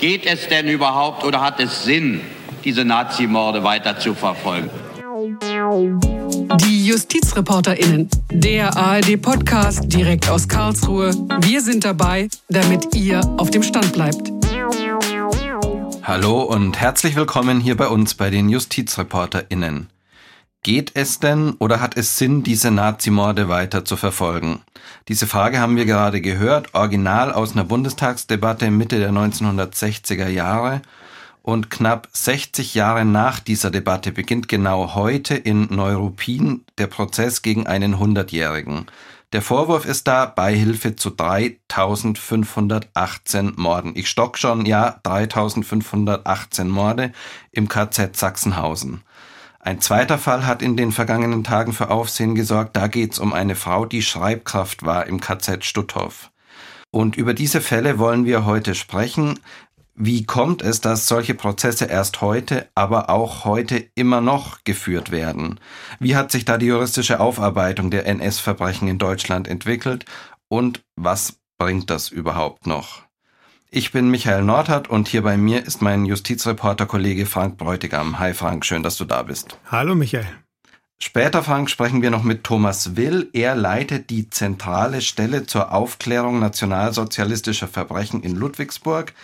Geht es denn überhaupt oder hat es Sinn, diese Nazimorde weiter zu verfolgen? Die JustizreporterInnen, der ARD-Podcast direkt aus Karlsruhe. Wir sind dabei, damit ihr auf dem Stand bleibt. Hallo und herzlich willkommen hier bei uns bei den JustizreporterInnen. Geht es denn oder hat es Sinn, diese Nazimorde weiter zu verfolgen? Diese Frage haben wir gerade gehört, original aus einer Bundestagsdebatte Mitte der 1960er Jahre. Und knapp 60 Jahre nach dieser Debatte beginnt genau heute in Neuruppin der Prozess gegen einen Hundertjährigen. Der Vorwurf ist da Beihilfe zu 3518 Morden. Ich stock schon, ja, 3518 Morde im KZ Sachsenhausen. Ein zweiter Fall hat in den vergangenen Tagen für Aufsehen gesorgt. Da geht es um eine Frau, die Schreibkraft war im KZ Stutthof. Und über diese Fälle wollen wir heute sprechen. Wie kommt es, dass solche Prozesse erst heute, aber auch heute immer noch geführt werden? Wie hat sich da die juristische Aufarbeitung der NS-Verbrechen in Deutschland entwickelt? Und was bringt das überhaupt noch? Ich bin Michael Nordhardt und hier bei mir ist mein Justizreporter-Kollege Frank Bräutigam. Hi Frank, schön, dass du da bist. Hallo Michael. Später, Frank, sprechen wir noch mit Thomas Will. Er leitet die zentrale Stelle zur Aufklärung nationalsozialistischer Verbrechen in Ludwigsburg.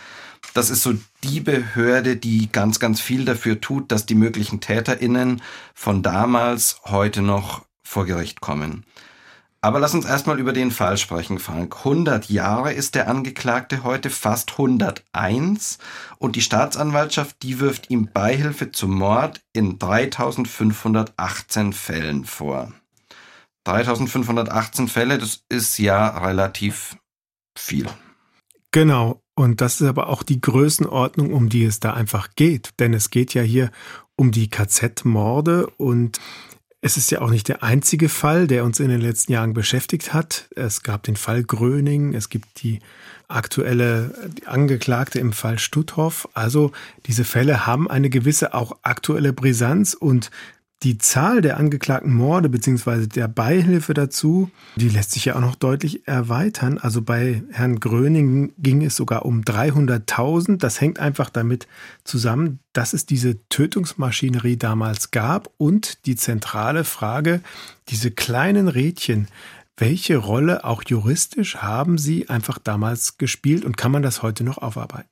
Das ist so die Behörde, die ganz, ganz viel dafür tut, dass die möglichen TäterInnen von damals heute noch vor Gericht kommen. Aber lass uns erstmal über den Fall sprechen, Frank. 100 Jahre ist der Angeklagte heute, fast 101. Und die Staatsanwaltschaft, die wirft ihm Beihilfe zum Mord in 3518 Fällen vor. 3518 Fälle, das ist ja relativ viel. Genau. Und das ist aber auch die Größenordnung, um die es da einfach geht. Denn es geht ja hier um die KZ-Morde und es ist ja auch nicht der einzige Fall, der uns in den letzten Jahren beschäftigt hat. Es gab den Fall Gröning, es gibt die aktuelle Angeklagte im Fall Stutthof. Also diese Fälle haben eine gewisse auch aktuelle Brisanz und die Zahl der angeklagten Morde beziehungsweise der Beihilfe dazu, die lässt sich ja auch noch deutlich erweitern. Also bei Herrn Gröning ging es sogar um 300.000. Das hängt einfach damit zusammen, dass es diese Tötungsmaschinerie damals gab und die zentrale Frage, diese kleinen Rädchen, welche Rolle auch juristisch haben sie einfach damals gespielt und kann man das heute noch aufarbeiten?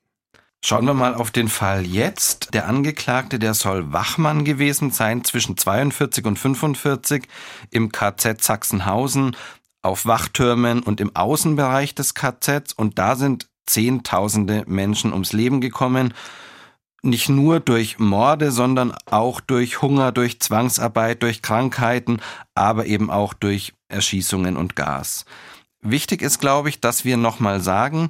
Schauen wir mal auf den Fall jetzt. Der Angeklagte, der soll Wachmann gewesen sein zwischen 42 und 45 im KZ Sachsenhausen auf Wachtürmen und im Außenbereich des KZs und da sind Zehntausende Menschen ums Leben gekommen. Nicht nur durch Morde, sondern auch durch Hunger, durch Zwangsarbeit, durch Krankheiten, aber eben auch durch Erschießungen und Gas. Wichtig ist, glaube ich, dass wir nochmal sagen,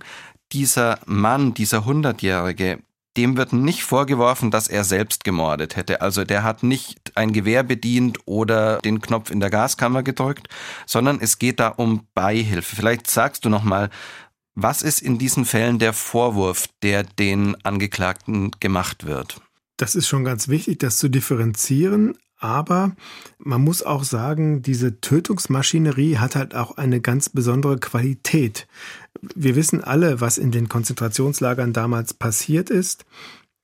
dieser Mann, dieser Hundertjährige, dem wird nicht vorgeworfen, dass er selbst gemordet hätte. Also der hat nicht ein Gewehr bedient oder den Knopf in der Gaskammer gedrückt, sondern es geht da um Beihilfe. Vielleicht sagst du noch mal, was ist in diesen Fällen der Vorwurf, der den Angeklagten gemacht wird? Das ist schon ganz wichtig, das zu differenzieren. Aber man muss auch sagen, diese Tötungsmaschinerie hat halt auch eine ganz besondere Qualität. Wir wissen alle, was in den Konzentrationslagern damals passiert ist.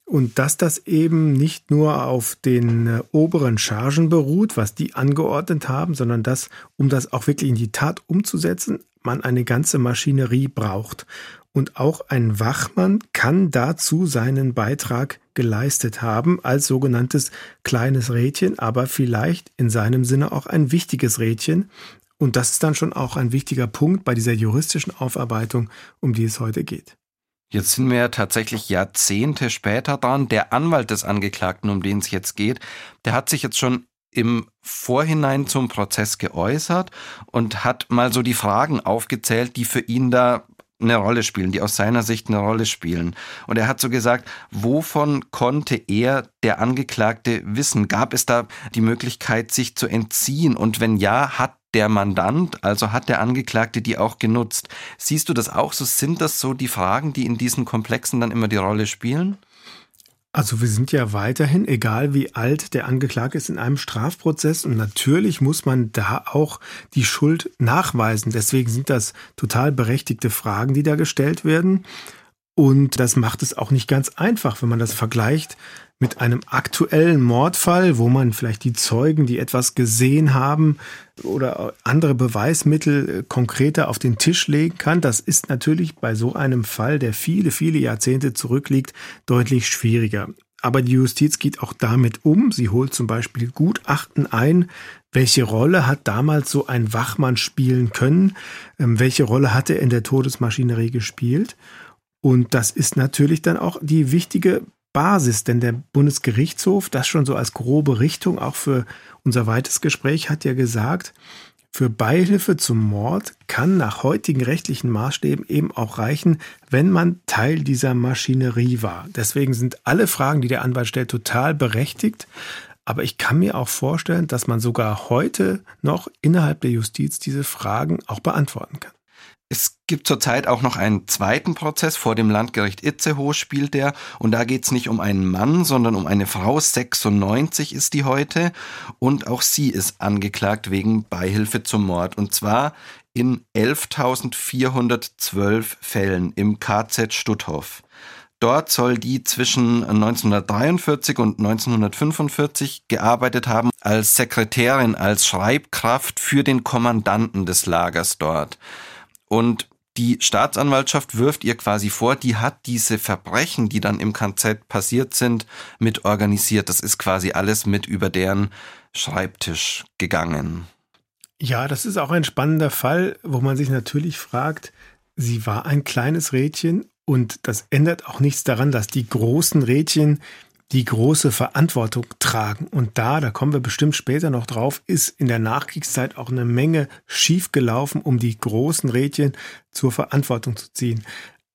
Und dass das eben nicht nur auf den äh, oberen Chargen beruht, was die angeordnet haben, sondern dass, um das auch wirklich in die Tat umzusetzen, man eine ganze Maschinerie braucht. Und auch ein Wachmann kann dazu seinen Beitrag geleistet haben als sogenanntes kleines Rädchen, aber vielleicht in seinem Sinne auch ein wichtiges Rädchen. Und das ist dann schon auch ein wichtiger Punkt bei dieser juristischen Aufarbeitung, um die es heute geht. Jetzt sind wir tatsächlich Jahrzehnte später dran. Der Anwalt des Angeklagten, um den es jetzt geht, der hat sich jetzt schon im Vorhinein zum Prozess geäußert und hat mal so die Fragen aufgezählt, die für ihn da eine Rolle spielen, die aus seiner Sicht eine Rolle spielen. Und er hat so gesagt, wovon konnte er, der Angeklagte, wissen? Gab es da die Möglichkeit, sich zu entziehen? Und wenn ja, hat der Mandant, also hat der Angeklagte die auch genutzt? Siehst du das auch so? Sind das so die Fragen, die in diesen Komplexen dann immer die Rolle spielen? Also wir sind ja weiterhin, egal wie alt der Angeklagte ist, in einem Strafprozess und natürlich muss man da auch die Schuld nachweisen. Deswegen sind das total berechtigte Fragen, die da gestellt werden. Und das macht es auch nicht ganz einfach, wenn man das vergleicht mit einem aktuellen Mordfall, wo man vielleicht die Zeugen, die etwas gesehen haben oder andere Beweismittel äh, konkreter auf den Tisch legen kann. Das ist natürlich bei so einem Fall, der viele, viele Jahrzehnte zurückliegt, deutlich schwieriger. Aber die Justiz geht auch damit um. Sie holt zum Beispiel Gutachten ein. Welche Rolle hat damals so ein Wachmann spielen können? Ähm, welche Rolle hat er in der Todesmaschinerie gespielt? Und das ist natürlich dann auch die wichtige Basis, denn der Bundesgerichtshof, das schon so als grobe Richtung, auch für unser weites Gespräch, hat ja gesagt, für Beihilfe zum Mord kann nach heutigen rechtlichen Maßstäben eben auch reichen, wenn man Teil dieser Maschinerie war. Deswegen sind alle Fragen, die der Anwalt stellt, total berechtigt. Aber ich kann mir auch vorstellen, dass man sogar heute noch innerhalb der Justiz diese Fragen auch beantworten kann. Es gibt zurzeit auch noch einen zweiten Prozess. Vor dem Landgericht Itzehoe spielt der. Und da geht's nicht um einen Mann, sondern um eine Frau, 96 ist die heute. Und auch sie ist angeklagt wegen Beihilfe zum Mord. Und zwar in 11.412 Fällen im KZ Stutthof. Dort soll die zwischen 1943 und 1945 gearbeitet haben als Sekretärin, als Schreibkraft für den Kommandanten des Lagers dort. Und die Staatsanwaltschaft wirft ihr quasi vor, die hat diese Verbrechen, die dann im KZ passiert sind, mit organisiert. Das ist quasi alles mit über deren Schreibtisch gegangen. Ja, das ist auch ein spannender Fall, wo man sich natürlich fragt, sie war ein kleines Rädchen und das ändert auch nichts daran, dass die großen Rädchen die große Verantwortung tragen. Und da, da kommen wir bestimmt später noch drauf, ist in der Nachkriegszeit auch eine Menge schiefgelaufen, um die großen Rädchen zur Verantwortung zu ziehen.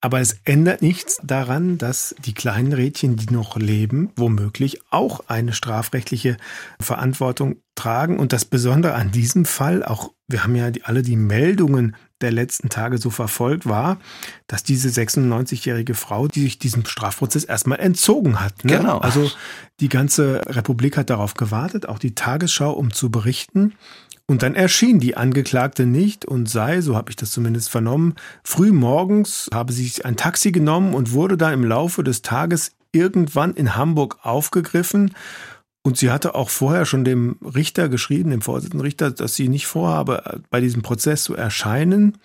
Aber es ändert nichts daran, dass die kleinen Rädchen, die noch leben, womöglich auch eine strafrechtliche Verantwortung tragen. Und das Besondere an diesem Fall, auch wir haben ja alle die Meldungen der letzten Tage so verfolgt, war, dass diese 96-jährige Frau, die sich diesem Strafprozess erstmal entzogen hat. Ne? Genau. Also die ganze Republik hat darauf gewartet, auch die Tagesschau, um zu berichten. Und dann erschien die Angeklagte nicht und sei, so habe ich das zumindest vernommen, früh morgens habe sie sich ein Taxi genommen und wurde dann im Laufe des Tages irgendwann in Hamburg aufgegriffen und sie hatte auch vorher schon dem Richter geschrieben, dem Vorsitzenden Richter, dass sie nicht vorhabe, bei diesem Prozess zu erscheinen.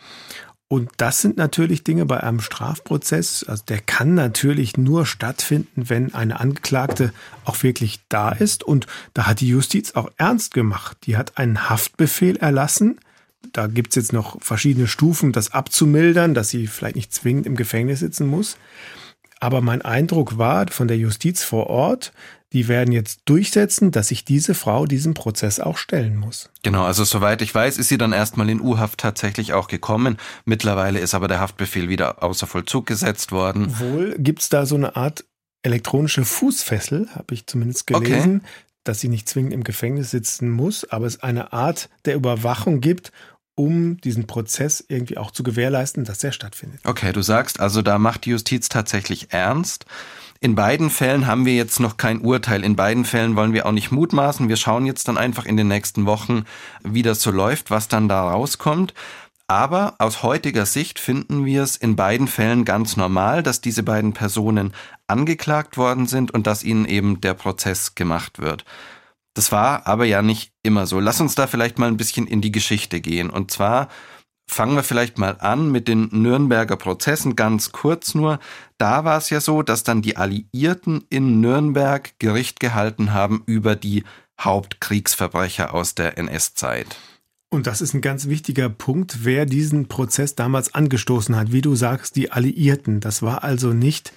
Und das sind natürlich Dinge bei einem Strafprozess, also der kann natürlich nur stattfinden, wenn eine Angeklagte auch wirklich da ist. Und da hat die Justiz auch ernst gemacht. Die hat einen Haftbefehl erlassen. Da gibt's jetzt noch verschiedene Stufen, das abzumildern, dass sie vielleicht nicht zwingend im Gefängnis sitzen muss. Aber mein Eindruck war von der Justiz vor Ort, die werden jetzt durchsetzen, dass sich diese Frau diesem Prozess auch stellen muss. Genau, also soweit ich weiß, ist sie dann erstmal in U-Haft tatsächlich auch gekommen. Mittlerweile ist aber der Haftbefehl wieder außer Vollzug gesetzt worden. Wohl gibt's da so eine Art elektronische Fußfessel, habe ich zumindest gelesen, okay. dass sie nicht zwingend im Gefängnis sitzen muss, aber es eine Art der Überwachung gibt, um diesen Prozess irgendwie auch zu gewährleisten, dass er stattfindet. Okay, du sagst also, da macht die Justiz tatsächlich ernst. In beiden Fällen haben wir jetzt noch kein Urteil. In beiden Fällen wollen wir auch nicht mutmaßen. Wir schauen jetzt dann einfach in den nächsten Wochen, wie das so läuft, was dann da rauskommt. Aber aus heutiger Sicht finden wir es in beiden Fällen ganz normal, dass diese beiden Personen angeklagt worden sind und dass ihnen eben der Prozess gemacht wird. Das war aber ja nicht immer so. Lass uns da vielleicht mal ein bisschen in die Geschichte gehen. Und zwar Fangen wir vielleicht mal an mit den Nürnberger Prozessen, ganz kurz nur. Da war es ja so, dass dann die Alliierten in Nürnberg Gericht gehalten haben über die Hauptkriegsverbrecher aus der NS-Zeit. Und das ist ein ganz wichtiger Punkt, wer diesen Prozess damals angestoßen hat. Wie du sagst, die Alliierten. Das war also nicht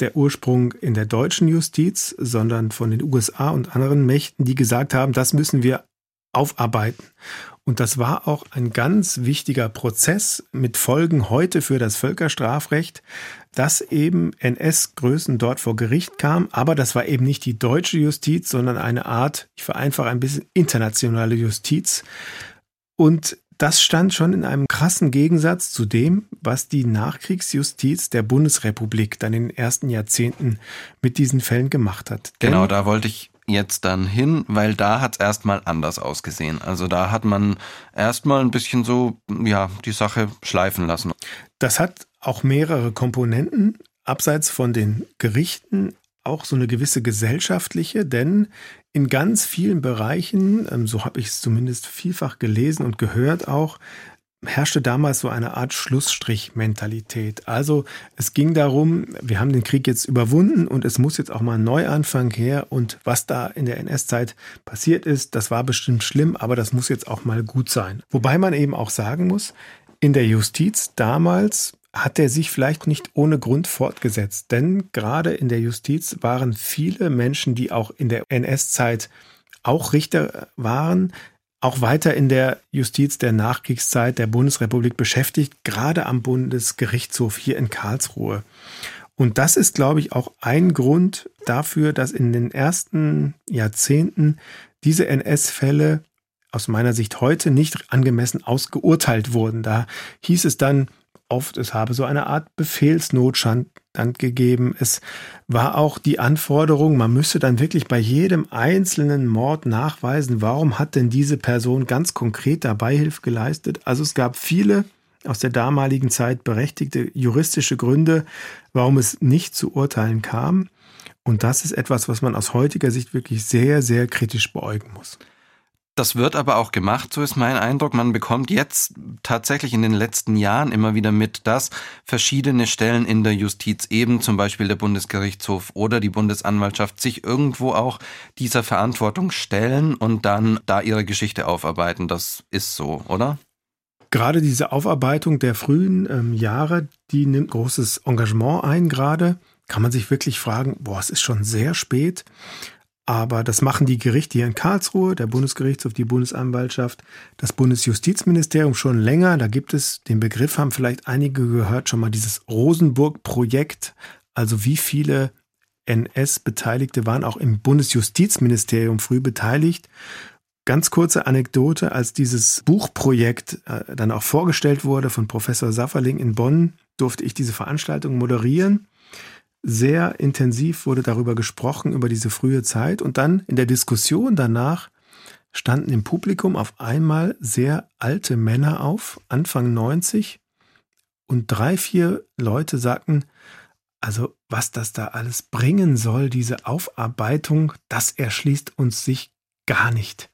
der Ursprung in der deutschen Justiz, sondern von den USA und anderen Mächten, die gesagt haben, das müssen wir aufarbeiten. Und das war auch ein ganz wichtiger Prozess mit Folgen heute für das Völkerstrafrecht, dass eben NS-Größen dort vor Gericht kamen. Aber das war eben nicht die deutsche Justiz, sondern eine Art, ich vereinfache ein bisschen, internationale Justiz. Und das stand schon in einem krassen Gegensatz zu dem, was die Nachkriegsjustiz der Bundesrepublik dann in den ersten Jahrzehnten mit diesen Fällen gemacht hat. Genau, Denn, da wollte ich jetzt dann hin, weil da hat es erstmal anders ausgesehen. Also da hat man erstmal ein bisschen so, ja, die Sache schleifen lassen. Das hat auch mehrere Komponenten. abseits von den Gerichten auch so eine gewisse gesellschaftliche, denn in ganz vielen Bereichen, ähm, so habe ich es zumindest vielfach gelesen und gehört auch, herrschte damals so eine Art Schlussstrich-Mentalität. Also es ging darum, wir haben den Krieg jetzt überwunden und es muss jetzt auch mal ein Neuanfang her. Und was da in der NS-Zeit passiert ist, das war bestimmt schlimm, aber das muss jetzt auch mal gut sein. Wobei man eben auch sagen muss, in der Justiz damals hat er sich vielleicht nicht ohne Grund fortgesetzt. Denn gerade in der Justiz waren viele Menschen, die auch in der NS-Zeit auch Richter waren, auch weiter in der Justiz der Nachkriegszeit der Bundesrepublik beschäftigt, gerade am Bundesgerichtshof hier in Karlsruhe. Und das ist, glaube ich, auch ein Grund dafür, dass in den ersten Jahrzehnten diese NS-Fälle aus meiner Sicht heute nicht angemessen ausgeurteilt wurden. Da hieß es dann, oft, es habe so eine Art Befehlsnotstand gegeben. Es war auch die Anforderung, man müsse dann wirklich bei jedem einzelnen Mord nachweisen, warum hat denn diese Person ganz konkret dabei Hilfe geleistet. Also es gab viele aus der damaligen Zeit berechtigte juristische Gründe, warum es nicht zu Urteilen kam. Und das ist etwas, was man aus heutiger Sicht wirklich sehr, sehr kritisch beäugen muss. Das wird aber auch gemacht, so ist mein Eindruck. Man bekommt jetzt tatsächlich in den letzten Jahren immer wieder mit, dass verschiedene Stellen in der Justiz, eben zum Beispiel der Bundesgerichtshof oder die Bundesanwaltschaft, sich irgendwo auch dieser Verantwortung stellen und dann da ihre Geschichte aufarbeiten. Das ist so, oder? Gerade diese Aufarbeitung der frühen ähm, Jahre, die nimmt großes Engagement ein gerade. Kann man sich wirklich fragen, boah, es ist schon sehr spät. Aber das machen die Gerichte hier in Karlsruhe, der Bundesgerichtshof, die Bundesanwaltschaft, das Bundesjustizministerium schon länger. Da gibt es den Begriff, haben vielleicht einige gehört, schon mal dieses Rosenburg-Projekt. Also wie viele NS-Beteiligte waren auch im Bundesjustizministerium früh beteiligt. Ganz kurze Anekdote, als dieses Buchprojekt äh, dann auch vorgestellt wurde von Professor Safferling in Bonn, durfte ich diese Veranstaltung moderieren sehr intensiv wurde darüber gesprochen, über diese frühe Zeit. Und dann in der Diskussion danach standen im Publikum auf einmal sehr alte Männer auf, Anfang 90. Und drei, vier Leute sagten, also was das da alles bringen soll, diese Aufarbeitung, das erschließt uns sich gar nicht.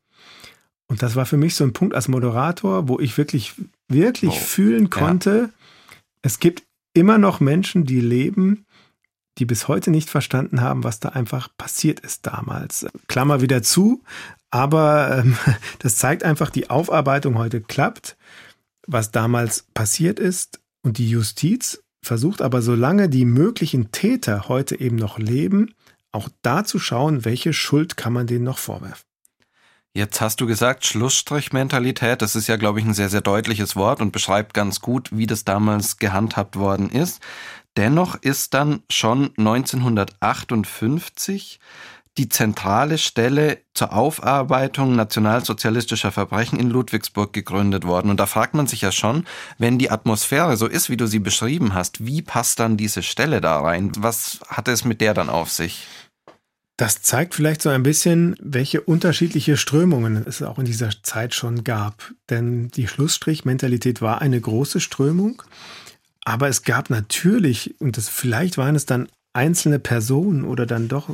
Und das war für mich so ein Punkt als Moderator, wo ich wirklich, wirklich wow. fühlen konnte, ja. es gibt immer noch Menschen, die leben, die bis heute nicht verstanden haben, was da einfach passiert ist damals. Klammer wieder zu, aber ähm, das zeigt einfach, die Aufarbeitung heute klappt, was damals passiert ist. Und die Justiz versucht aber, solange die möglichen Täter heute eben noch leben, auch da zu schauen, welche Schuld kann man denen noch vorwerfen. Jetzt hast du gesagt, Schlussstrichmentalität, das ist ja, glaube ich, ein sehr, sehr deutliches Wort und beschreibt ganz gut, wie das damals gehandhabt worden ist. Dennoch ist dann schon 1958 die zentrale Stelle zur Aufarbeitung nationalsozialistischer Verbrechen in Ludwigsburg gegründet worden. Und da fragt man sich ja schon, wenn die Atmosphäre so ist, wie du sie beschrieben hast, wie passt dann diese Stelle da rein? Was hat es mit der dann auf sich? Das zeigt vielleicht so ein bisschen, welche unterschiedliche Strömungen es auch in dieser Zeit schon gab. Denn die Schlussstrich-Mentalität war eine große Strömung. Aber es gab natürlich, und das vielleicht waren es dann einzelne Personen oder dann doch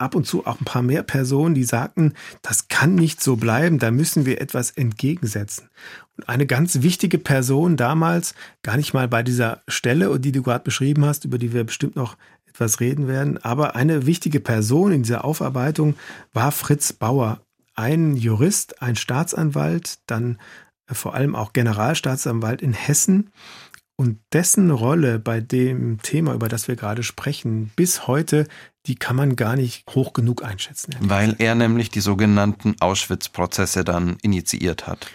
ab und zu auch ein paar mehr Personen, die sagten, das kann nicht so bleiben, da müssen wir etwas entgegensetzen. Und eine ganz wichtige Person damals, gar nicht mal bei dieser Stelle, die du gerade beschrieben hast, über die wir bestimmt noch etwas reden werden, aber eine wichtige Person in dieser Aufarbeitung war Fritz Bauer, ein Jurist, ein Staatsanwalt, dann vor allem auch Generalstaatsanwalt in Hessen, und dessen Rolle bei dem Thema, über das wir gerade sprechen, bis heute, die kann man gar nicht hoch genug einschätzen. Weil er nämlich die sogenannten Auschwitz-Prozesse dann initiiert hat.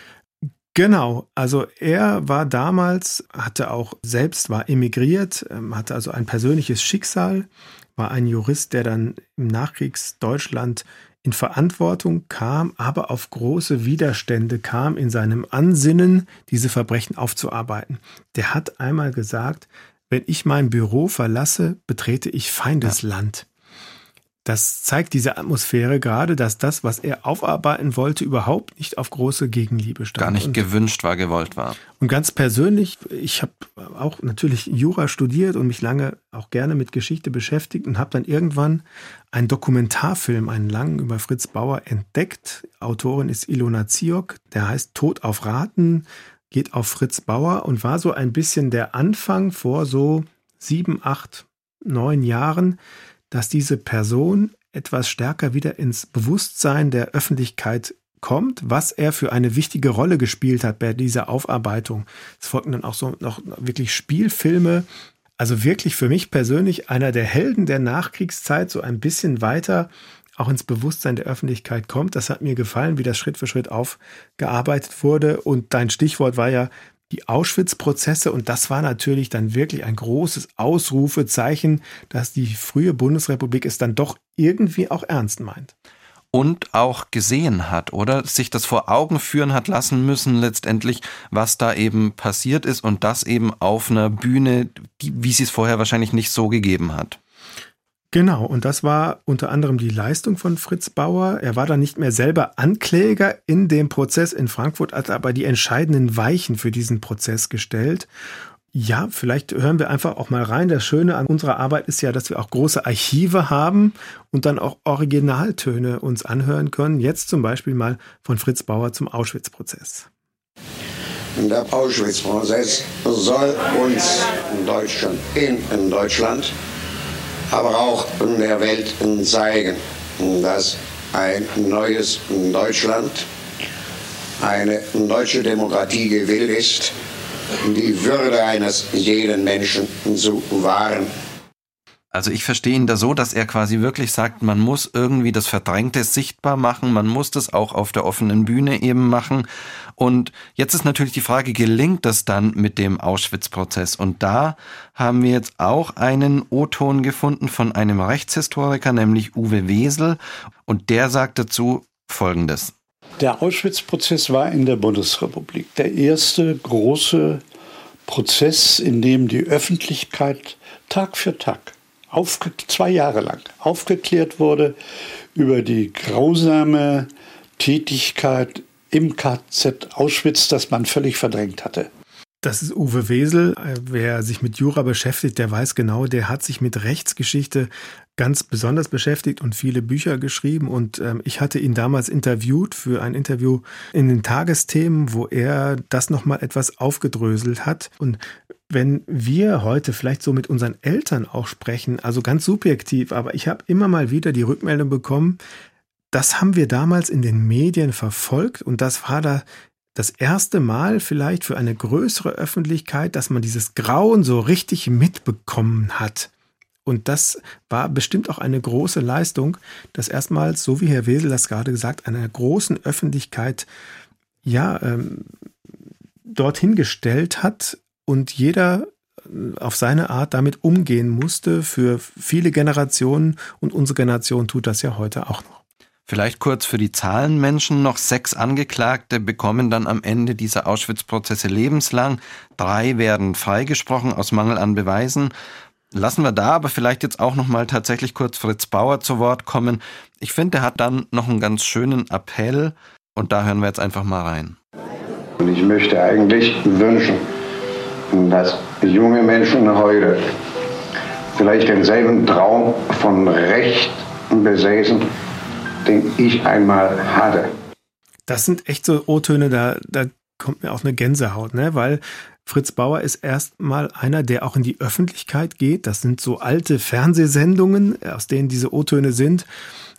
Genau, also er war damals, hatte auch selbst, war emigriert, ähm, hatte also ein persönliches Schicksal, war ein Jurist, der dann im Nachkriegsdeutschland in Verantwortung kam, aber auf große Widerstände kam in seinem Ansinnen, diese Verbrechen aufzuarbeiten. Der hat einmal gesagt, wenn ich mein Büro verlasse, betrete ich Feindesland. Das zeigt diese Atmosphäre gerade, dass das, was er aufarbeiten wollte, überhaupt nicht auf große Gegenliebe stand. Gar nicht und, gewünscht war, gewollt war. Und ganz persönlich, ich habe auch natürlich Jura studiert und mich lange auch gerne mit Geschichte beschäftigt und habe dann irgendwann einen Dokumentarfilm, einen langen über Fritz Bauer entdeckt. Autorin ist Ilona Ziok, der heißt Tod auf Raten, geht auf Fritz Bauer und war so ein bisschen der Anfang vor so sieben, acht, neun Jahren, dass diese Person etwas stärker wieder ins Bewusstsein der Öffentlichkeit kommt, was er für eine wichtige Rolle gespielt hat bei dieser Aufarbeitung. Es folgten dann auch so noch wirklich Spielfilme. Also wirklich für mich persönlich einer der Helden der Nachkriegszeit, so ein bisschen weiter auch ins Bewusstsein der Öffentlichkeit kommt. Das hat mir gefallen, wie das Schritt für Schritt aufgearbeitet wurde. Und dein Stichwort war ja die Auschwitz-Prozesse und das war natürlich dann wirklich ein großes Ausrufezeichen, dass die frühe Bundesrepublik es dann doch irgendwie auch ernst meint. Und auch gesehen hat, oder? Sich das vor Augen führen hat lassen müssen, letztendlich, was da eben passiert ist und das eben auf einer Bühne, wie sie es vorher wahrscheinlich nicht so gegeben hat. Genau, und das war unter anderem die Leistung von Fritz Bauer. Er war dann nicht mehr selber Ankläger in dem Prozess in Frankfurt, hat aber die entscheidenden Weichen für diesen Prozess gestellt. Ja, vielleicht hören wir einfach auch mal rein. Das Schöne an unserer Arbeit ist ja, dass wir auch große Archive haben und dann auch Originaltöne uns anhören können. Jetzt zum Beispiel mal von Fritz Bauer zum Auschwitz-Prozess. Der Auschwitz-Prozess soll uns in Deutschland, in, in Deutschland aber auch der Welt zeigen, dass ein neues Deutschland, eine deutsche Demokratie gewillt ist, die Würde eines jeden Menschen zu wahren. Also ich verstehe ihn da so, dass er quasi wirklich sagt, man muss irgendwie das Verdrängte sichtbar machen, man muss das auch auf der offenen Bühne eben machen. Und jetzt ist natürlich die Frage, gelingt das dann mit dem Auschwitz-Prozess? Und da haben wir jetzt auch einen O-Ton gefunden von einem Rechtshistoriker, nämlich Uwe Wesel. Und der sagt dazu Folgendes. Der Auschwitz-Prozess war in der Bundesrepublik der erste große Prozess, in dem die Öffentlichkeit Tag für Tag zwei Jahre lang aufgeklärt wurde über die grausame Tätigkeit im KZ Auschwitz, das man völlig verdrängt hatte. Das ist Uwe Wesel. Wer sich mit Jura beschäftigt, der weiß genau, der hat sich mit Rechtsgeschichte ganz besonders beschäftigt und viele Bücher geschrieben. Und ähm, ich hatte ihn damals interviewt für ein Interview in den Tagesthemen, wo er das nochmal etwas aufgedröselt hat. Und wenn wir heute vielleicht so mit unseren Eltern auch sprechen, also ganz subjektiv, aber ich habe immer mal wieder die Rückmeldung bekommen, das haben wir damals in den Medien verfolgt und das war da das erste Mal vielleicht für eine größere Öffentlichkeit, dass man dieses Grauen so richtig mitbekommen hat. Und das war bestimmt auch eine große Leistung, dass erstmals, so wie Herr Wesel das gerade gesagt, einer großen Öffentlichkeit ja ähm, dorthin gestellt hat und jeder äh, auf seine Art damit umgehen musste für viele Generationen und unsere Generation tut das ja heute auch noch. Vielleicht kurz für die Zahlenmenschen noch sechs Angeklagte bekommen dann am Ende dieser Auschwitz-Prozesse lebenslang. Drei werden freigesprochen aus Mangel an Beweisen. Lassen wir da aber vielleicht jetzt auch noch mal tatsächlich kurz Fritz Bauer zu Wort kommen. Ich finde, er hat dann noch einen ganz schönen Appell und da hören wir jetzt einfach mal rein. Und ich möchte eigentlich wünschen, dass junge Menschen heute vielleicht denselben Traum von Recht besäßen, den ich einmal hatte. Das sind echt so O-Töne, da, da kommt mir auch eine Gänsehaut, ne? Weil Fritz Bauer ist erstmal einer, der auch in die Öffentlichkeit geht. Das sind so alte Fernsehsendungen, aus denen diese O-Töne sind.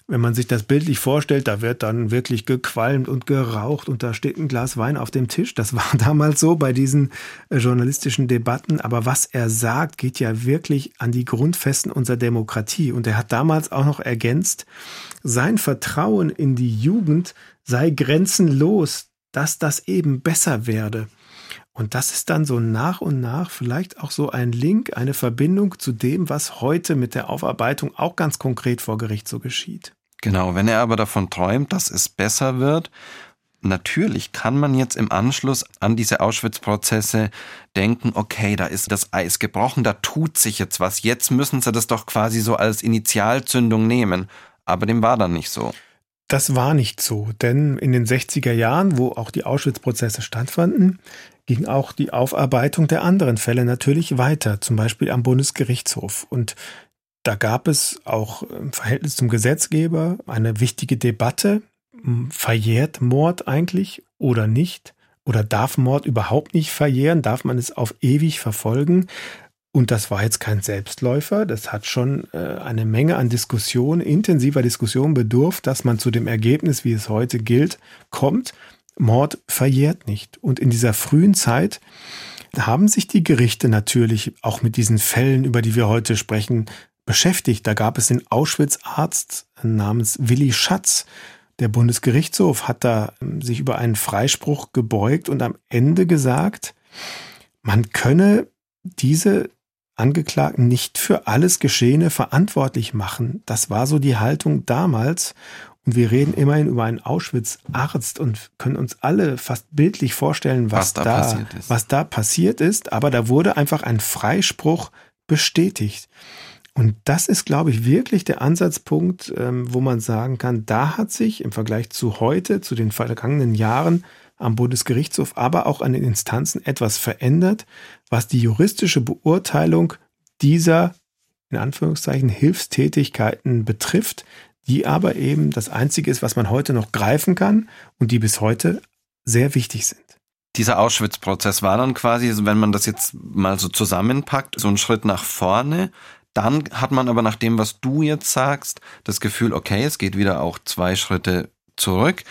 Wenn man sich das bildlich vorstellt, da wird dann wirklich gequalmt und geraucht und da steht ein Glas Wein auf dem Tisch. Das war damals so bei diesen äh, journalistischen Debatten. Aber was er sagt, geht ja wirklich an die Grundfesten unserer Demokratie. Und er hat damals auch noch ergänzt, sein Vertrauen in die Jugend sei grenzenlos, dass das eben besser werde. Und das ist dann so nach und nach vielleicht auch so ein Link, eine Verbindung zu dem, was heute mit der Aufarbeitung auch ganz konkret vor Gericht so geschieht. Genau, wenn er aber davon träumt, dass es besser wird, natürlich kann man jetzt im Anschluss an diese Auschwitz-Prozesse denken, okay, da ist das Eis gebrochen, da tut sich jetzt was, jetzt müssen sie das doch quasi so als Initialzündung nehmen. Aber dem war dann nicht so. Das war nicht so, denn in den 60er Jahren, wo auch die Auschwitz-Prozesse stattfanden, ging auch die Aufarbeitung der anderen Fälle natürlich weiter, zum Beispiel am Bundesgerichtshof. Und da gab es auch im Verhältnis zum Gesetzgeber eine wichtige Debatte, verjährt Mord eigentlich oder nicht? Oder darf Mord überhaupt nicht verjähren? Darf man es auf ewig verfolgen? Und das war jetzt kein Selbstläufer. Das hat schon äh, eine Menge an Diskussion, intensiver Diskussion bedurft, dass man zu dem Ergebnis, wie es heute gilt, kommt. Mord verjährt nicht. Und in dieser frühen Zeit haben sich die Gerichte natürlich auch mit diesen Fällen, über die wir heute sprechen, beschäftigt. Da gab es den Auschwitz-Arzt namens Willi Schatz, der Bundesgerichtshof hat da ähm, sich über einen Freispruch gebeugt und am Ende gesagt, man könne diese Angeklagten nicht für alles Geschehene verantwortlich machen. Das war so die Haltung damals. Und wir reden immerhin über einen Auschwitz-Arzt und können uns alle fast bildlich vorstellen, was, was da, da was da passiert ist. Aber da wurde einfach ein Freispruch bestätigt. Und das ist, glaube ich, wirklich der Ansatzpunkt, ähm, wo man sagen kann, da hat sich im Vergleich zu heute, zu den vergangenen Jahren am Bundesgerichtshof, aber auch an den Instanzen etwas verändert, was die juristische Beurteilung dieser, in Anführungszeichen, Hilfstätigkeiten betrifft, die aber eben das Einzige ist, was man heute noch greifen kann und die bis heute sehr wichtig sind. Dieser Auschwitz-Prozess war dann quasi, wenn man das jetzt mal so zusammenpackt, so ein Schritt nach vorne. Dann hat man aber nach dem, was du jetzt sagst, das Gefühl, okay, es geht wieder auch zwei Schritte zurück.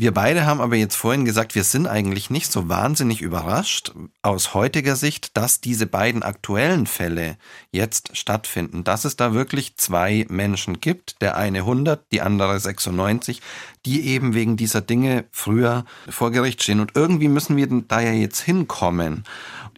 Wir beide haben aber jetzt vorhin gesagt, wir sind eigentlich nicht so wahnsinnig überrascht aus heutiger Sicht, dass diese beiden aktuellen Fälle jetzt stattfinden, dass es da wirklich zwei Menschen gibt, der eine 100, die andere 96, die eben wegen dieser Dinge früher vor Gericht stehen. Und irgendwie müssen wir da ja jetzt hinkommen.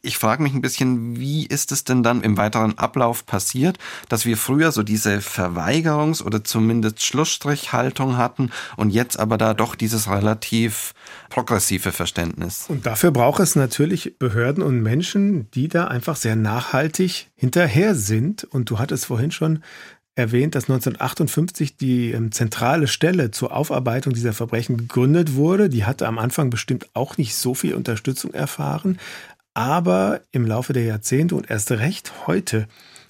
Ich frage mich ein bisschen, wie ist es denn dann im weiteren Ablauf passiert, dass wir früher so diese Verweigerungs- oder zumindest Schlussstrichhaltung hatten und jetzt aber da doch dieses relativ progressive Verständnis. Und dafür braucht es natürlich Behörden und Menschen, die da einfach sehr nachhaltig hinterher sind. Und du hattest vorhin schon erwähnt, dass 1958 die ähm, zentrale Stelle zur Aufarbeitung dieser Verbrechen gegründet wurde. Die hatte am Anfang bestimmt auch nicht so viel Unterstützung erfahren. Aber im Laufe der Jahrzehnte und erst recht heute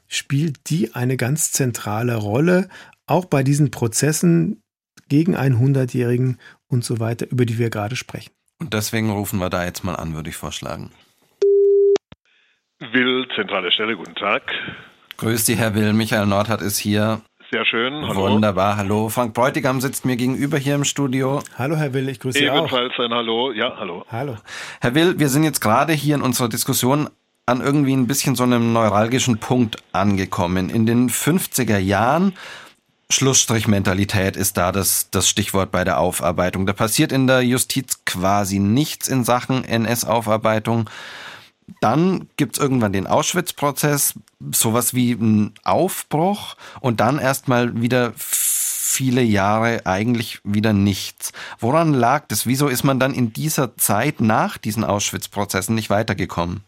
spielt die eine ganz zentrale Rolle, auch bei diesen Prozessen gegen einen Hundertjährigen und so weiter, über die wir gerade sprechen. Und deswegen rufen wir da jetzt mal an, würde ich vorschlagen. Will, zentrale Stelle, guten Tag. Grüß Sie, Herr Will. Michael Nordhardt ist hier. Sehr schön. Hallo. Wunderbar. Hallo. Frank Bräutigam sitzt mir gegenüber hier im Studio. Hallo, Herr Will. Ich grüße Sie Ebenfalls ein Hallo. Ja, hallo. Hallo. Herr Will, wir sind jetzt gerade hier in unserer Diskussion an irgendwie ein bisschen so einem neuralgischen Punkt angekommen. In den 50er Jahren Schlussstrichmentalität ist da das, das Stichwort bei der Aufarbeitung. Da passiert in der Justiz quasi nichts in Sachen NS-Aufarbeitung. Dann gibt's irgendwann den Auschwitz-Prozess, sowas wie ein Aufbruch und dann erstmal wieder viele Jahre eigentlich wieder nichts. Woran lag das? Wieso ist man dann in dieser Zeit nach diesen Auschwitz-Prozessen nicht weitergekommen?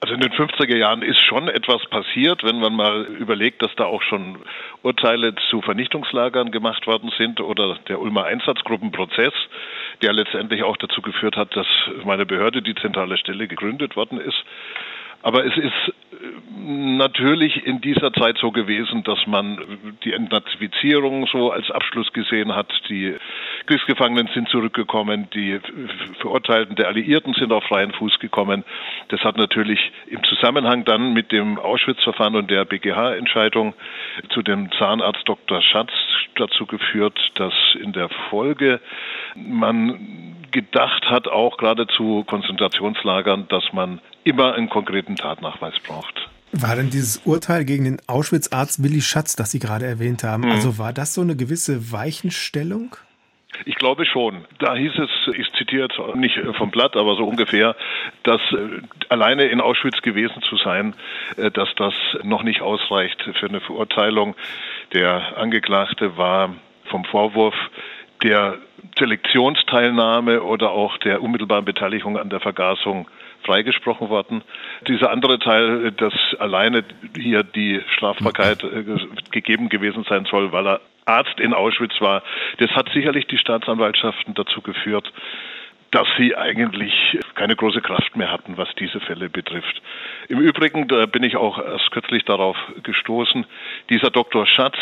Also in den 50er Jahren ist schon etwas passiert, wenn man mal überlegt, dass da auch schon Urteile zu Vernichtungslagern gemacht worden sind oder der Ulmer Einsatzgruppenprozess, der letztendlich auch dazu geführt hat, dass meine Behörde die zentrale Stelle gegründet worden ist. Aber es ist äh, natürlich in dieser Zeit so gewesen, dass man die Entnazifizierung so als Abschluss gesehen hat. Die Kriegsgefangenen sind zurückgekommen, die Verurteilten der Alliierten sind auf freien Fuß gekommen. Das hat natürlich im Zusammenhang dann mit dem Auschwitz-Verfahren und der BGH-Entscheidung zu dem Zahnarzt Dr. Schatz dazu geführt, dass in der Folge man gedacht hat, auch gerade zu Konzentrationslagern, dass man immer einen konkreten Tatnachweis braucht. War denn dieses Urteil gegen den Auschwitz-Arzt Willi Schatz, das Sie gerade erwähnt haben, mhm. also war das so eine gewisse Weichenstellung? Ich glaube schon. Da hieß es, ich zitiert nicht vom Blatt, aber so ungefähr, dass äh, alleine in Auschwitz gewesen zu sein, äh, dass das noch nicht ausreicht für eine Verurteilung. Der Angeklagte war vom Vorwurf der Selektionsteilnahme oder auch der unmittelbaren Beteiligung an der Vergasung freigesprochen worden. Dieser andere Teil, dass alleine hier die Strafbarkeit äh, gegeben gewesen sein soll, weil er Arzt in Auschwitz war, das hat sicherlich die Staatsanwaltschaften dazu geführt, dass sie eigentlich keine große Kraft mehr hatten, was diese Fälle betrifft. Im Übrigen, da bin ich auch erst kürzlich darauf gestoßen, dieser Dr. Schatz,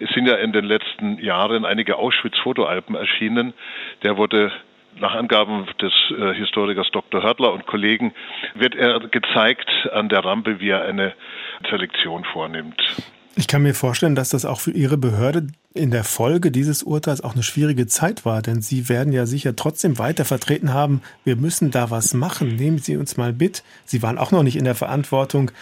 es sind ja in den letzten Jahren einige Auschwitz-Fotoalben erschienen, der wurde nach Angaben des äh, Historikers Dr. Hörtler und Kollegen wird er gezeigt an der Rampe, wie er eine Selektion vornimmt. Ich kann mir vorstellen, dass das auch für Ihre Behörde in der Folge dieses Urteils auch eine schwierige Zeit war, denn Sie werden ja sicher trotzdem weiter vertreten haben, wir müssen da was machen, nehmen Sie uns mal mit. Sie waren auch noch nicht in der Verantwortung,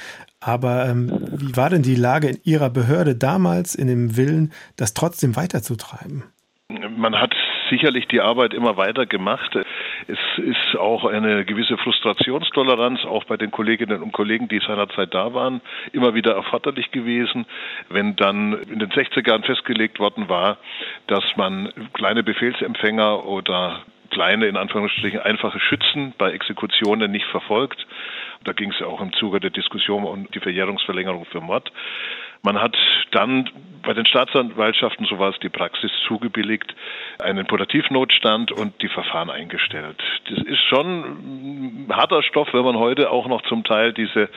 aber ähm, wie war denn die Lage in Ihrer Behörde damals in dem Willen, das trotzdem weiterzutreiben? Man hat sicherlich die Arbeit immer weiter gemacht. Es ist auch eine gewisse Frustrationstoleranz, auch bei den Kolleginnen und Kollegen, die seinerzeit da waren, immer wieder erforderlich gewesen. Wenn dann in den 60er Jahren festgelegt worden war, dass man kleine Befehlsempfänger oder kleine, in Anführungsstrichen, einfache Schützen bei Exekutionen nicht verfolgt. Da ging es ja auch im Zuge der Diskussion um die Verjährungsverlängerung für Mord. Man hat dann bei den Staatsanwaltschaften, so war es die Praxis, zugebilligt, einen Putativnotstand und die Verfahren eingestellt. Das ist schon harter Stoff, wenn man heute auch noch zum Teil diese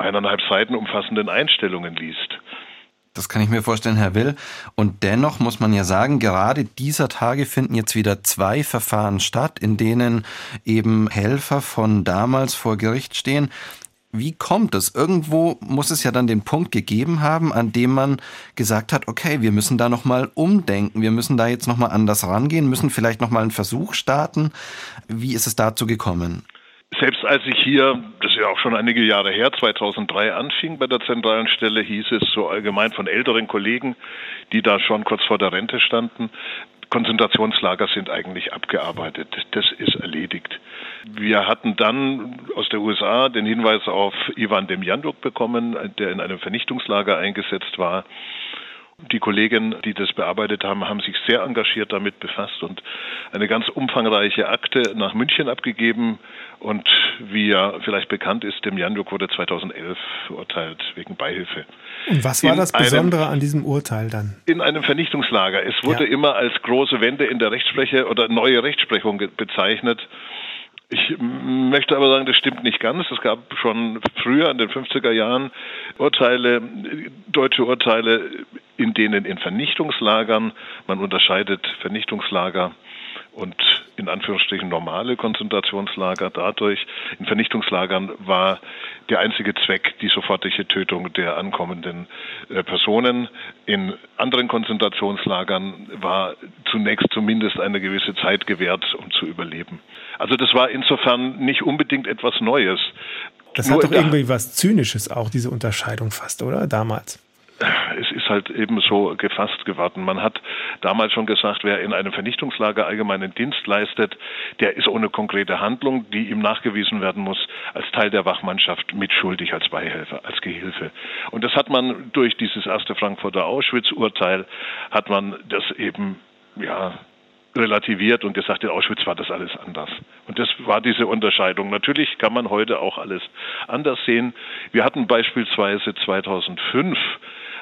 eineinhalb Seiten umfassenden Einstellungen liest. Das kann ich mir vorstellen, Herr Will. Und dennoch muss man ja sagen, gerade dieser Tage finden jetzt wieder zwei Verfahren statt, in denen eben Helfer von damals vor Gericht stehen. Wie kommt es? Irgendwo muss es ja dann den Punkt gegeben haben, an dem man gesagt hat, okay, wir müssen da nochmal umdenken, wir müssen da jetzt nochmal anders rangehen, müssen vielleicht nochmal einen Versuch starten. Wie ist es dazu gekommen? Selbst als ich hier, das ist ja auch schon einige Jahre her, 2003 anfing bei der zentralen Stelle, hieß es so allgemein von älteren Kollegen, die da schon kurz vor der Rente standen, Konzentrationslager sind eigentlich abgearbeitet. Das ist erledigt. Wir hatten dann aus der USA den Hinweis auf Ivan Demjanjuk bekommen, der in einem Vernichtungslager eingesetzt war. Die Kollegen, die das bearbeitet haben, haben sich sehr engagiert damit befasst und eine ganz umfangreiche Akte nach München abgegeben. Und wie ja vielleicht bekannt ist, dem Janjuk wurde 2011 verurteilt wegen Beihilfe. Und was war in das Besondere einem, an diesem Urteil dann? In einem Vernichtungslager. Es wurde ja. immer als große Wende in der Rechtsprechung oder neue Rechtsprechung bezeichnet. Ich möchte aber sagen, das stimmt nicht ganz. Es gab schon früher in den 50er Jahren Urteile, deutsche Urteile, in denen in Vernichtungslagern, man unterscheidet Vernichtungslager und in Anführungsstrichen normale Konzentrationslager dadurch. In Vernichtungslagern war der einzige Zweck die sofortige Tötung der ankommenden äh, Personen. In anderen Konzentrationslagern war zunächst zumindest eine gewisse Zeit gewährt, um zu überleben. Also das war insofern nicht unbedingt etwas Neues. Das Nur hat doch irgendwie was Zynisches auch, diese Unterscheidung fast, oder? Damals es ist halt eben so gefasst geworden. Man hat damals schon gesagt, wer in einem Vernichtungslager allgemeinen Dienst leistet, der ist ohne konkrete Handlung, die ihm nachgewiesen werden muss, als Teil der Wachmannschaft mitschuldig als Beihelfer, als Gehilfe. Und das hat man durch dieses erste Frankfurter Auschwitz-Urteil, hat man das eben, ja, relativiert und gesagt, in Auschwitz war das alles anders. Und das war diese Unterscheidung. Natürlich kann man heute auch alles anders sehen. Wir hatten beispielsweise 2005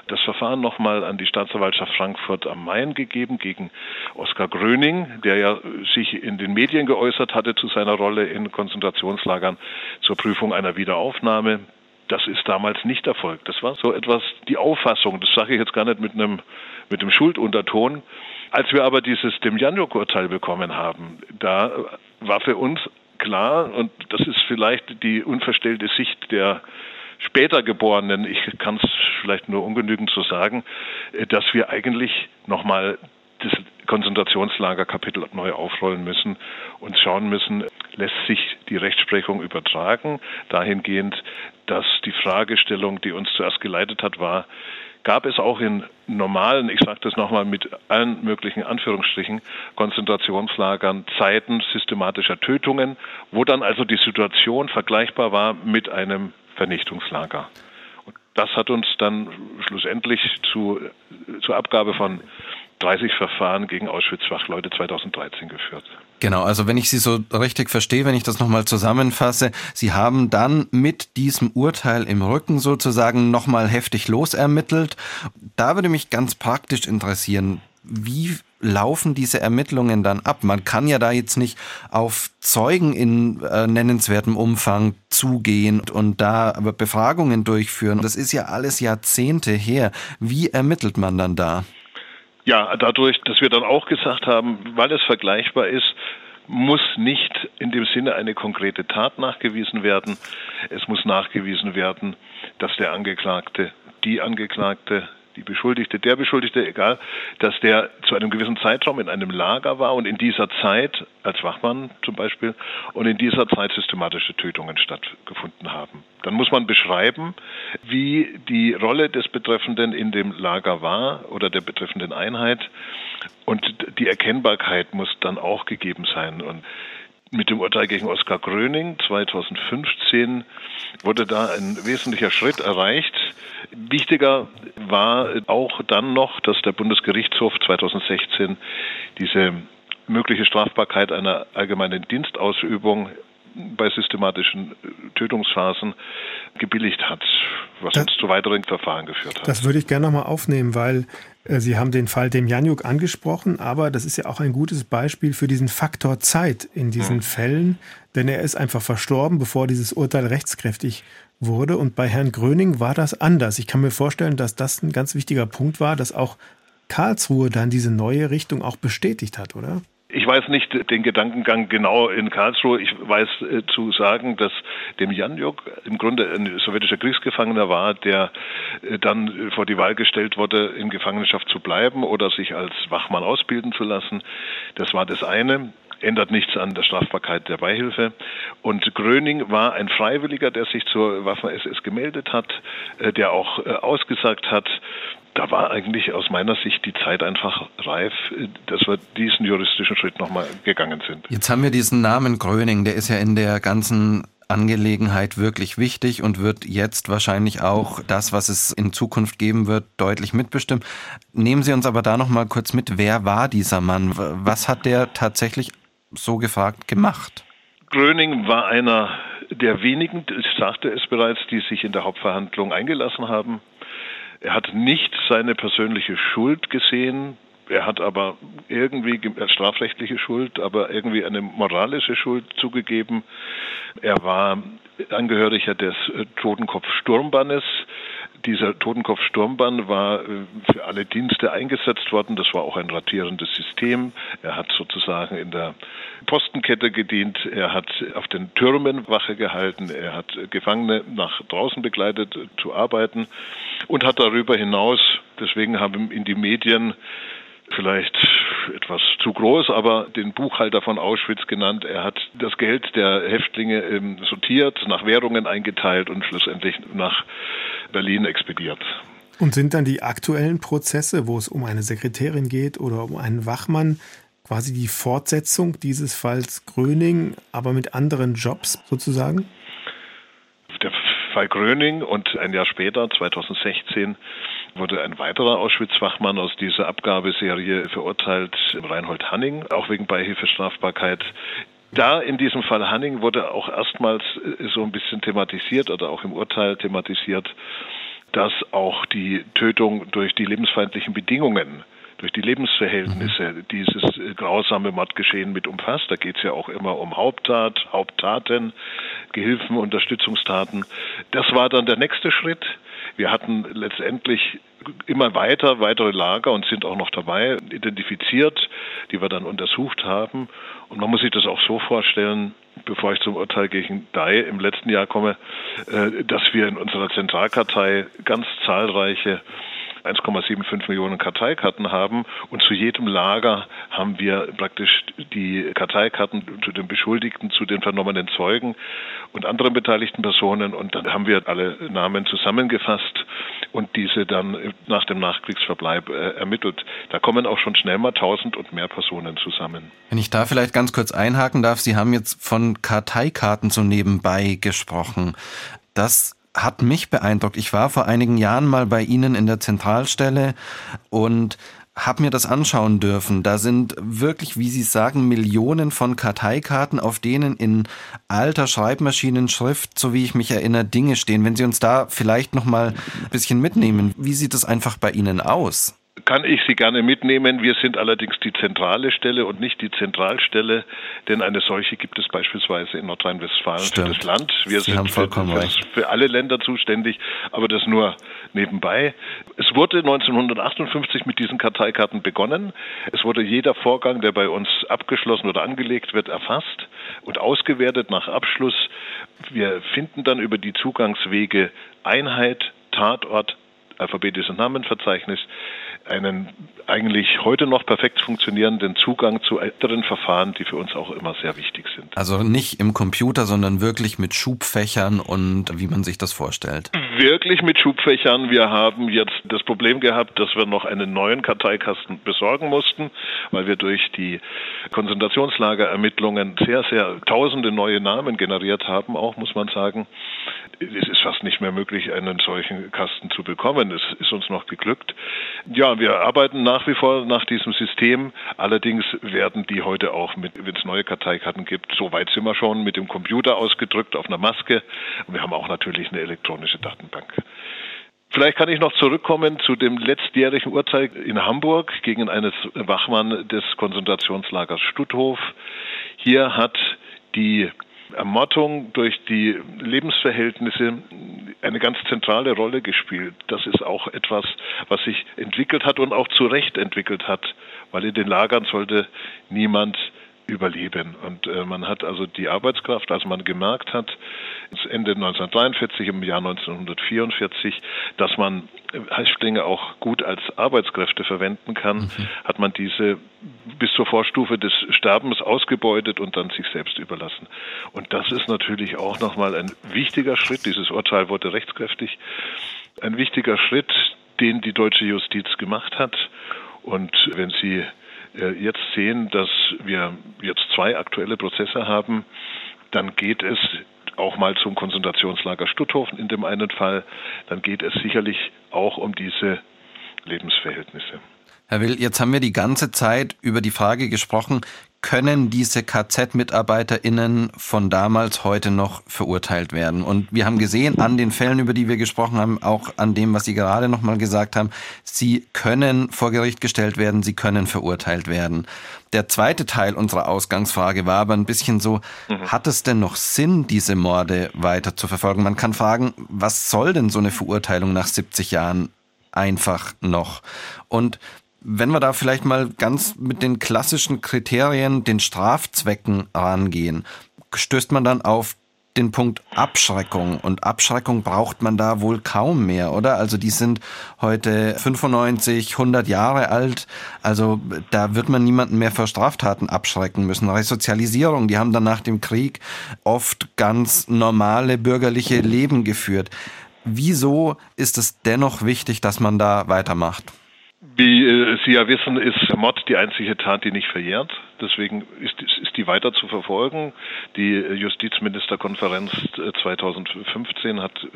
das Verfahren nochmal an die Staatsanwaltschaft Frankfurt am Main gegeben gegen Oskar Gröning, der ja sich in den Medien geäußert hatte zu seiner Rolle in Konzentrationslagern zur Prüfung einer Wiederaufnahme. Das ist damals nicht erfolgt. Das war so etwas die Auffassung. Das sage ich jetzt gar nicht mit einem mit dem Schuldunterton. Als wir aber dieses Demjanjuk-Urteil bekommen haben, da war für uns klar, und das ist vielleicht die unverstellte Sicht der später Geborenen, ich kann es vielleicht nur ungenügend so sagen, äh, dass wir eigentlich nochmal das Konzentrationslagerkapitel neu aufrollen müssen und schauen müssen, lässt sich die Rechtsprechung übertragen, dahingehend, dass die Fragestellung, die uns zuerst geleitet hat, war, gab es auch in normalen, ich sage das nochmal mit allen möglichen Anführungsstrichen, Konzentrationslagern Zeiten systematischer Tötungen, wo dann also die Situation vergleichbar war mit einem Vernichtungslager. Und das hat uns dann schlussendlich zu, zur Abgabe von 30 Verfahren gegen Auschwitz-Wachleute 2013 geführt. Genau, also wenn ich Sie so richtig verstehe, wenn ich das nochmal zusammenfasse, Sie haben dann mit diesem Urteil im Rücken sozusagen nochmal heftig losermittelt. Da würde mich ganz praktisch interessieren, wie laufen diese Ermittlungen dann ab? Man kann ja da jetzt nicht auf Zeugen in äh, nennenswertem Umfang zugehen und da Befragungen durchführen. Das ist ja alles Jahrzehnte her. Wie ermittelt man dann da? Ja, dadurch, dass wir dann auch gesagt haben, weil es vergleichbar ist, muss nicht in dem Sinne eine konkrete Tat nachgewiesen werden. Es muss nachgewiesen werden, dass der Angeklagte, die Angeklagte die Beschuldigte, der Beschuldigte, egal, dass der zu einem gewissen Zeitraum in einem Lager war und in dieser Zeit, als Wachmann zum Beispiel, und in dieser Zeit systematische Tötungen stattgefunden haben. Dann muss man beschreiben, wie die Rolle des Betreffenden in dem Lager war oder der betreffenden Einheit und die Erkennbarkeit muss dann auch gegeben sein. Und mit dem Urteil gegen Oskar Gröning 2015 wurde da ein wesentlicher Schritt erreicht. Wichtiger war auch dann noch, dass der Bundesgerichtshof 2016 diese mögliche Strafbarkeit einer allgemeinen Dienstausübung bei systematischen Tötungsphasen gebilligt hat, was das, uns zu weiteren Verfahren geführt hat. Das würde ich gerne nochmal aufnehmen, weil Sie haben den Fall Demjanjuk angesprochen, aber das ist ja auch ein gutes Beispiel für diesen Faktor Zeit in diesen hm. Fällen, denn er ist einfach verstorben, bevor dieses Urteil rechtskräftig wurde. Und bei Herrn Gröning war das anders. Ich kann mir vorstellen, dass das ein ganz wichtiger Punkt war, dass auch Karlsruhe dann diese neue Richtung auch bestätigt hat, oder? Ich weiß nicht den Gedankengang genau in Karlsruhe. Ich weiß äh, zu sagen, dass dem Janjuk im Grunde ein sowjetischer Kriegsgefangener war, der äh, dann vor die Wahl gestellt wurde, in Gefangenschaft zu bleiben oder sich als Wachmann ausbilden zu lassen. Das war das eine ändert nichts an der Strafbarkeit der Beihilfe. Und Gröning war ein Freiwilliger, der sich zur Waffen-SS gemeldet hat, äh, der auch äh, ausgesagt hat, da war eigentlich aus meiner Sicht die Zeit einfach reif, äh, dass wir diesen juristischen Schritt nochmal gegangen sind. Jetzt haben wir diesen Namen Gröning, der ist ja in der ganzen Angelegenheit wirklich wichtig und wird jetzt wahrscheinlich auch das, was es in Zukunft geben wird, deutlich mitbestimmen. Nehmen Sie uns aber da noch mal kurz mit, wer war dieser Mann? Was hat der tatsächlich so gefragt gemacht? Gröning war einer der wenigen, ich sagte es bereits, die sich in der Hauptverhandlung eingelassen haben. Er hat nicht seine persönliche Schuld gesehen, er hat aber irgendwie strafrechtliche Schuld, aber irgendwie eine moralische Schuld zugegeben. Er war Angehöriger des äh, Totenkopf-Sturmbannes. Dieser Totenkopf-Sturmbann war äh, für alle Dienste eingesetzt worden. Das war auch ein ratierendes System. Er hat sozusagen in der Postenkette gedient. Er hat auf den Türmen Wache gehalten. Er hat Gefangene nach draußen begleitet zu arbeiten und hat darüber hinaus, deswegen haben ihn die Medien vielleicht etwas zu groß, aber den Buchhalter von Auschwitz genannt. Er hat das Geld der Häftlinge ähm, sortiert, nach Währungen eingeteilt und schlussendlich nach Berlin expediert. Und sind dann die aktuellen Prozesse, wo es um eine Sekretärin geht oder um einen Wachmann, quasi die Fortsetzung dieses Falls Gröning, aber mit anderen Jobs sozusagen? Der Fall Gröning und ein Jahr später, 2016, wurde ein weiterer Auschwitz-Wachmann aus dieser Abgabeserie verurteilt, Reinhold Hanning, auch wegen Beihilfestrafbarkeit. Da in diesem Fall Hanning wurde auch erstmals äh, so ein bisschen thematisiert oder auch im Urteil thematisiert, dass auch die Tötung durch die lebensfeindlichen Bedingungen durch die Lebensverhältnisse mhm. dieses äh, grausame Mordgeschehen mit umfasst. Da geht es ja auch immer um Haupttat, Haupttaten, Gehilfen, Unterstützungstaten. Das war dann der nächste Schritt. Wir hatten letztendlich immer weiter weitere Lager und sind auch noch dabei identifiziert, die wir dann untersucht haben. Und man muss sich das auch so vorstellen, bevor ich zum Urteil gegen Dai im letzten Jahr komme, äh, dass wir in unserer Zentralkartei ganz zahlreiche 1,75 Millionen Karteikarten haben und zu jedem Lager haben wir praktisch die Karteikarten zu den Beschuldigten, zu den vernommenen Zeugen und anderen beteiligten Personen und dann haben wir alle Namen zusammengefasst und diese dann nach dem Nachkriegsverbleib äh, ermittelt. Da kommen auch schon schnell mal tausend und mehr Personen zusammen. Wenn ich da vielleicht ganz kurz einhaken darf, Sie haben jetzt von Karteikarten so nebenbei gesprochen. Das hat mich beeindruckt. Ich war vor einigen Jahren mal bei Ihnen in der Zentralstelle und habe mir das anschauen dürfen. Da sind wirklich, wie Sie sagen, Millionen von Karteikarten, auf denen in alter Schreibmaschinenschrift, so wie ich mich erinnere, Dinge stehen. Wenn Sie uns da vielleicht noch mal ein bisschen mitnehmen, wie sieht es einfach bei Ihnen aus? Kann ich Sie gerne mitnehmen. Wir sind allerdings die zentrale Stelle und nicht die Zentralstelle, denn eine solche gibt es beispielsweise in Nordrhein-Westfalen für das Land. Wir Sie sind für, für, alle Länder zuständig, aber das nur nebenbei. Es wurde 1958 mit diesen Karteikarten begonnen. Es wurde jeder Vorgang, der bei uns abgeschlossen oder angelegt wird, erfasst und ausgewertet nach Abschluss. Wir finden dann über die Zugangswege Einheit, Tatort, alphabetisches Namenverzeichnis einen eigentlich heute noch perfekt funktionierenden Zugang zu älteren Verfahren, die für uns auch immer sehr wichtig sind. Also nicht im Computer, sondern wirklich mit Schubfächern und wie man sich das vorstellt. Wirklich mit Schubfächern. Wir haben jetzt das Problem gehabt, dass wir noch einen neuen Karteikasten besorgen mussten, weil wir durch die Konzentrationslagerermittlungen sehr, sehr tausende neue Namen generiert haben, auch muss man sagen. Es ist fast nicht mehr möglich, einen solchen Kasten zu bekommen. Es ist uns noch geglückt. Ja, wir arbeiten nach wie vor nach diesem System. Allerdings werden die heute auch mit, wenn es neue Karteikarten gibt, so weit sind wir schon, mit dem Computer ausgedrückt auf einer Maske. Und wir haben auch natürlich eine elektronische Datenbank. Vielleicht kann ich noch zurückkommen zu dem letztjährigen Urteil in Hamburg gegen eines Wachmann des Konzentrationslagers Stutthof. Hier hat die Ermordung durch die Lebensverhältnisse eine ganz zentrale Rolle gespielt. Das ist auch etwas, was sich entwickelt hat und auch zu Recht entwickelt hat, weil in den Lagern sollte niemand überleben. Und äh, man hat also die Arbeitskraft, als man gemerkt hat, Ende 1943, im Jahr 1944, dass man Häftlinge auch gut als Arbeitskräfte verwenden kann, mhm. hat man diese bis zur Vorstufe des Sterbens ausgebeutet und dann sich selbst überlassen. Und das ist natürlich auch nochmal ein wichtiger Schritt. Dieses Urteil wurde rechtskräftig. Ein wichtiger Schritt, den die deutsche Justiz gemacht hat. Und wenn Sie jetzt sehen, dass wir jetzt zwei aktuelle Prozesse haben, dann geht es auch mal zum Konzentrationslager Stutthofen in dem einen Fall, dann geht es sicherlich auch um diese Lebensverhältnisse. Herr Will, jetzt haben wir die ganze Zeit über die Frage gesprochen, können diese KZ-MitarbeiterInnen von damals heute noch verurteilt werden? Und wir haben gesehen an den Fällen, über die wir gesprochen haben, auch an dem, was Sie gerade nochmal gesagt haben, sie können vor Gericht gestellt werden, sie können verurteilt werden. Der zweite Teil unserer Ausgangsfrage war aber ein bisschen so, mhm. hat es denn noch Sinn, diese Morde weiter zu verfolgen? Man kann fragen, was soll denn so eine Verurteilung nach 70 Jahren einfach noch? Und wenn wir da vielleicht mal ganz mit den klassischen Kriterien, den Strafzwecken rangehen, stößt man dann auf den Punkt Abschreckung. Und Abschreckung braucht man da wohl kaum mehr, oder? Also die sind heute 95, 100 Jahre alt. Also da wird man niemanden mehr vor Straftaten abschrecken müssen. Resozialisierung, die haben dann nach dem Krieg oft ganz normale bürgerliche Leben geführt. Wieso ist es dennoch wichtig, dass man da weitermacht? Wie äh, Sie ja wissen, ist Mord die einzige Tat, die nicht verjährt. Deswegen ist, ist die weiter zu verfolgen. Die Justizministerkonferenz 2015 äh, hat äh,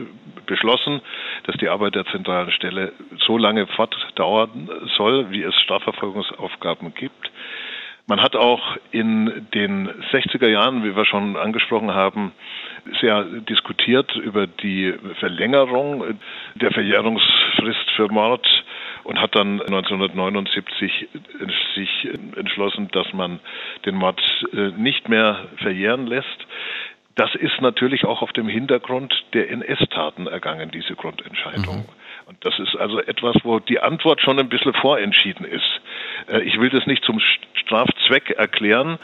beschlossen, dass die Arbeit der zentralen Stelle so lange fortdauern soll, wie es Strafverfolgungsaufgaben gibt. Man hat auch in den 60er Jahren, wie wir schon angesprochen haben, sehr diskutiert über die Verlängerung der Verjährungsfrist für Mord und hat dann 1979 sich entschlossen, dass man den Mord äh, nicht mehr verjähren lässt. Das ist natürlich auch auf dem Hintergrund der NS-Taten ergangen, diese Grundentscheidung. Mhm. Und das ist also etwas, wo die Antwort schon ein bisschen vorentschieden ist. Äh, ich will das nicht zum Strafzweck erklären,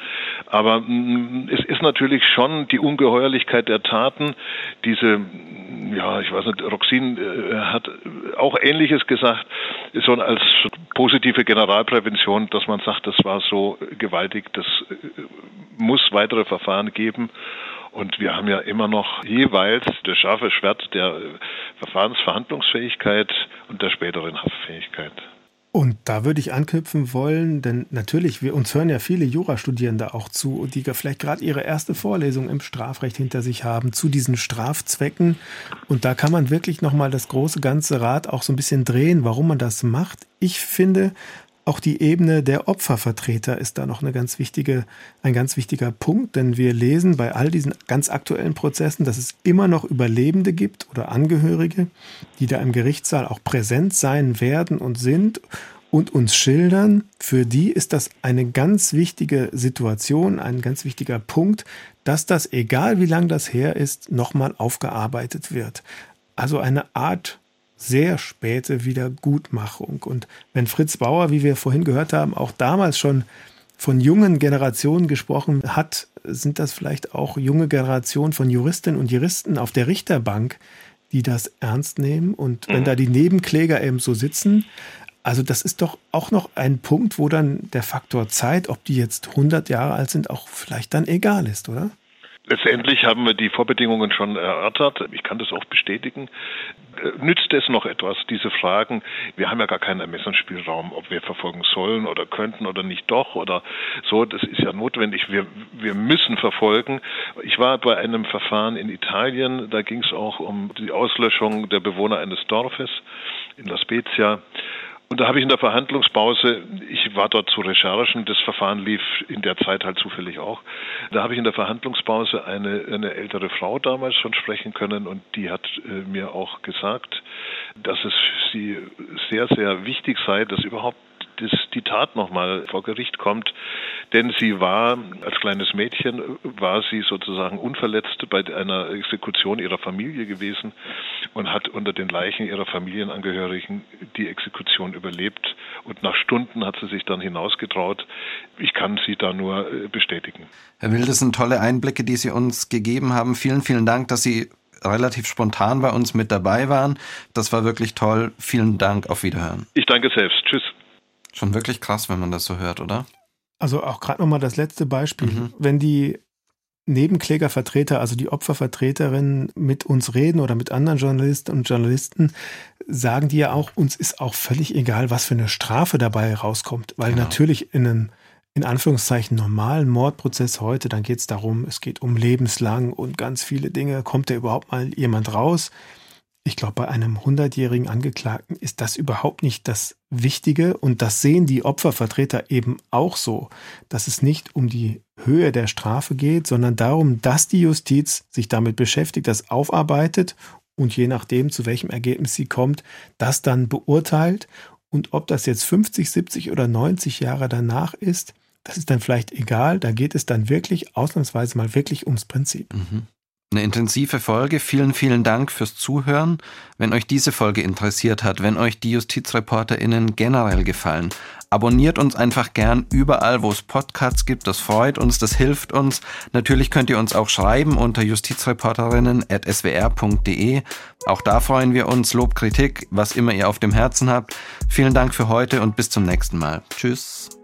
aber mm, es ist natürlich schon die Ungeheuerlichkeit der Taten, diese, ja, ich weiß nicht, Roxin äh, hat auch Ähnliches gesagt, so als positive Generalprävention, dass man sagt, das war so gewaltig, das äh, muss weitere Verfahren geben. Und wir haben ja immer noch jeweils das scharfe Schwert der Verfahrensverhandlungsfähigkeit und der späteren Haftfähigkeit. Und da würde ich anknüpfen wollen, denn natürlich, wir uns hören ja viele Jurastudierende auch zu, die vielleicht gerade ihre erste Vorlesung im Strafrecht hinter sich haben zu diesen Strafzwecken. Und da kann man wirklich nochmal das große ganze Rad auch so ein bisschen drehen, warum man das macht. Ich finde, auch die Ebene der Opfervertreter ist da noch eine ganz wichtige, ein ganz wichtiger Punkt, denn wir lesen bei all diesen ganz aktuellen Prozessen, dass es immer noch Überlebende gibt oder Angehörige, die da im Gerichtssaal auch präsent sein werden und sind und uns schildern. Für die ist das eine ganz wichtige Situation, ein ganz wichtiger Punkt, dass das, egal wie lang das her ist, nochmal aufgearbeitet wird. Also eine Art sehr späte Wiedergutmachung. Und wenn Fritz Bauer, wie wir vorhin gehört haben, auch damals schon von jungen Generationen gesprochen hat, sind das vielleicht auch junge Generationen von Juristinnen und Juristen auf der Richterbank, die das ernst nehmen. Und wenn mhm. da die Nebenkläger eben so sitzen, also das ist doch auch noch ein Punkt, wo dann der Faktor Zeit, ob die jetzt 100 Jahre alt sind, auch vielleicht dann egal ist, oder? Letztendlich haben wir die Vorbedingungen schon erörtert. Ich kann das auch bestätigen. Äh, nützt es noch etwas, diese Fragen? Wir haben ja gar keinen Ermessensspielraum, ob wir verfolgen sollen oder könnten oder nicht doch oder so. Das ist ja notwendig. Wir, wir müssen verfolgen. Ich war bei einem Verfahren in Italien. Da ging es auch um die Auslöschung der Bewohner eines Dorfes in La Spezia. Und da habe ich in der Verhandlungspause, ich war dort zu Recherchen, das Verfahren lief in der Zeit halt zufällig auch, da habe ich in der Verhandlungspause eine, eine ältere Frau damals schon sprechen können und die hat äh, mir auch gesagt, dass es sie sehr, sehr wichtig sei, dass überhaupt das, die Tat nochmal vor Gericht kommt. Denn sie war, als kleines Mädchen, war sie sozusagen unverletzt bei einer Exekution ihrer Familie gewesen und hat unter den Leichen ihrer Familienangehörigen die Exekution überlebt. Und nach Stunden hat sie sich dann hinausgetraut. Ich kann sie da nur äh, bestätigen. Herr Wild, das sind tolle Einblicke, die Sie uns gegeben haben. Vielen, vielen Dank, dass Sie relativ spontan bei uns mit dabei waren. Das war wirklich toll. Vielen Dank. Auf Wiederhören. Ich danke selbst. Tschüss. Schon wirklich krass, wenn man das so hört, oder? Also auch gerade nochmal das letzte Beispiel. Mhm. Wenn die Nebenklägervertreter, also die Opfervertreterinnen mit uns reden oder mit anderen Journalisten und Journalisten, sagen die ja auch, uns ist auch völlig egal, was für eine Strafe dabei rauskommt. Weil genau. natürlich in einem, in Anführungszeichen, normalen Mordprozess heute, dann geht es darum, es geht um lebenslang und ganz viele Dinge. Kommt da überhaupt mal jemand raus? Ich glaube, bei einem hundertjährigen Angeklagten ist das überhaupt nicht das Wichtige und das sehen die Opfervertreter eben auch so, dass es nicht um die Höhe der Strafe geht, sondern darum, dass die Justiz sich damit beschäftigt, das aufarbeitet und je nachdem, zu welchem Ergebnis sie kommt, das dann beurteilt und ob das jetzt 50, 70 oder 90 Jahre danach ist, das ist dann vielleicht egal, da geht es dann wirklich ausnahmsweise mal wirklich ums Prinzip. Mhm. Eine intensive Folge. Vielen, vielen Dank fürs Zuhören. Wenn euch diese Folge interessiert hat, wenn euch die JustizreporterInnen generell gefallen, abonniert uns einfach gern überall, wo es Podcasts gibt. Das freut uns, das hilft uns. Natürlich könnt ihr uns auch schreiben unter justizreporterinnen.swr.de. Auch da freuen wir uns. Lob, Kritik, was immer ihr auf dem Herzen habt. Vielen Dank für heute und bis zum nächsten Mal. Tschüss.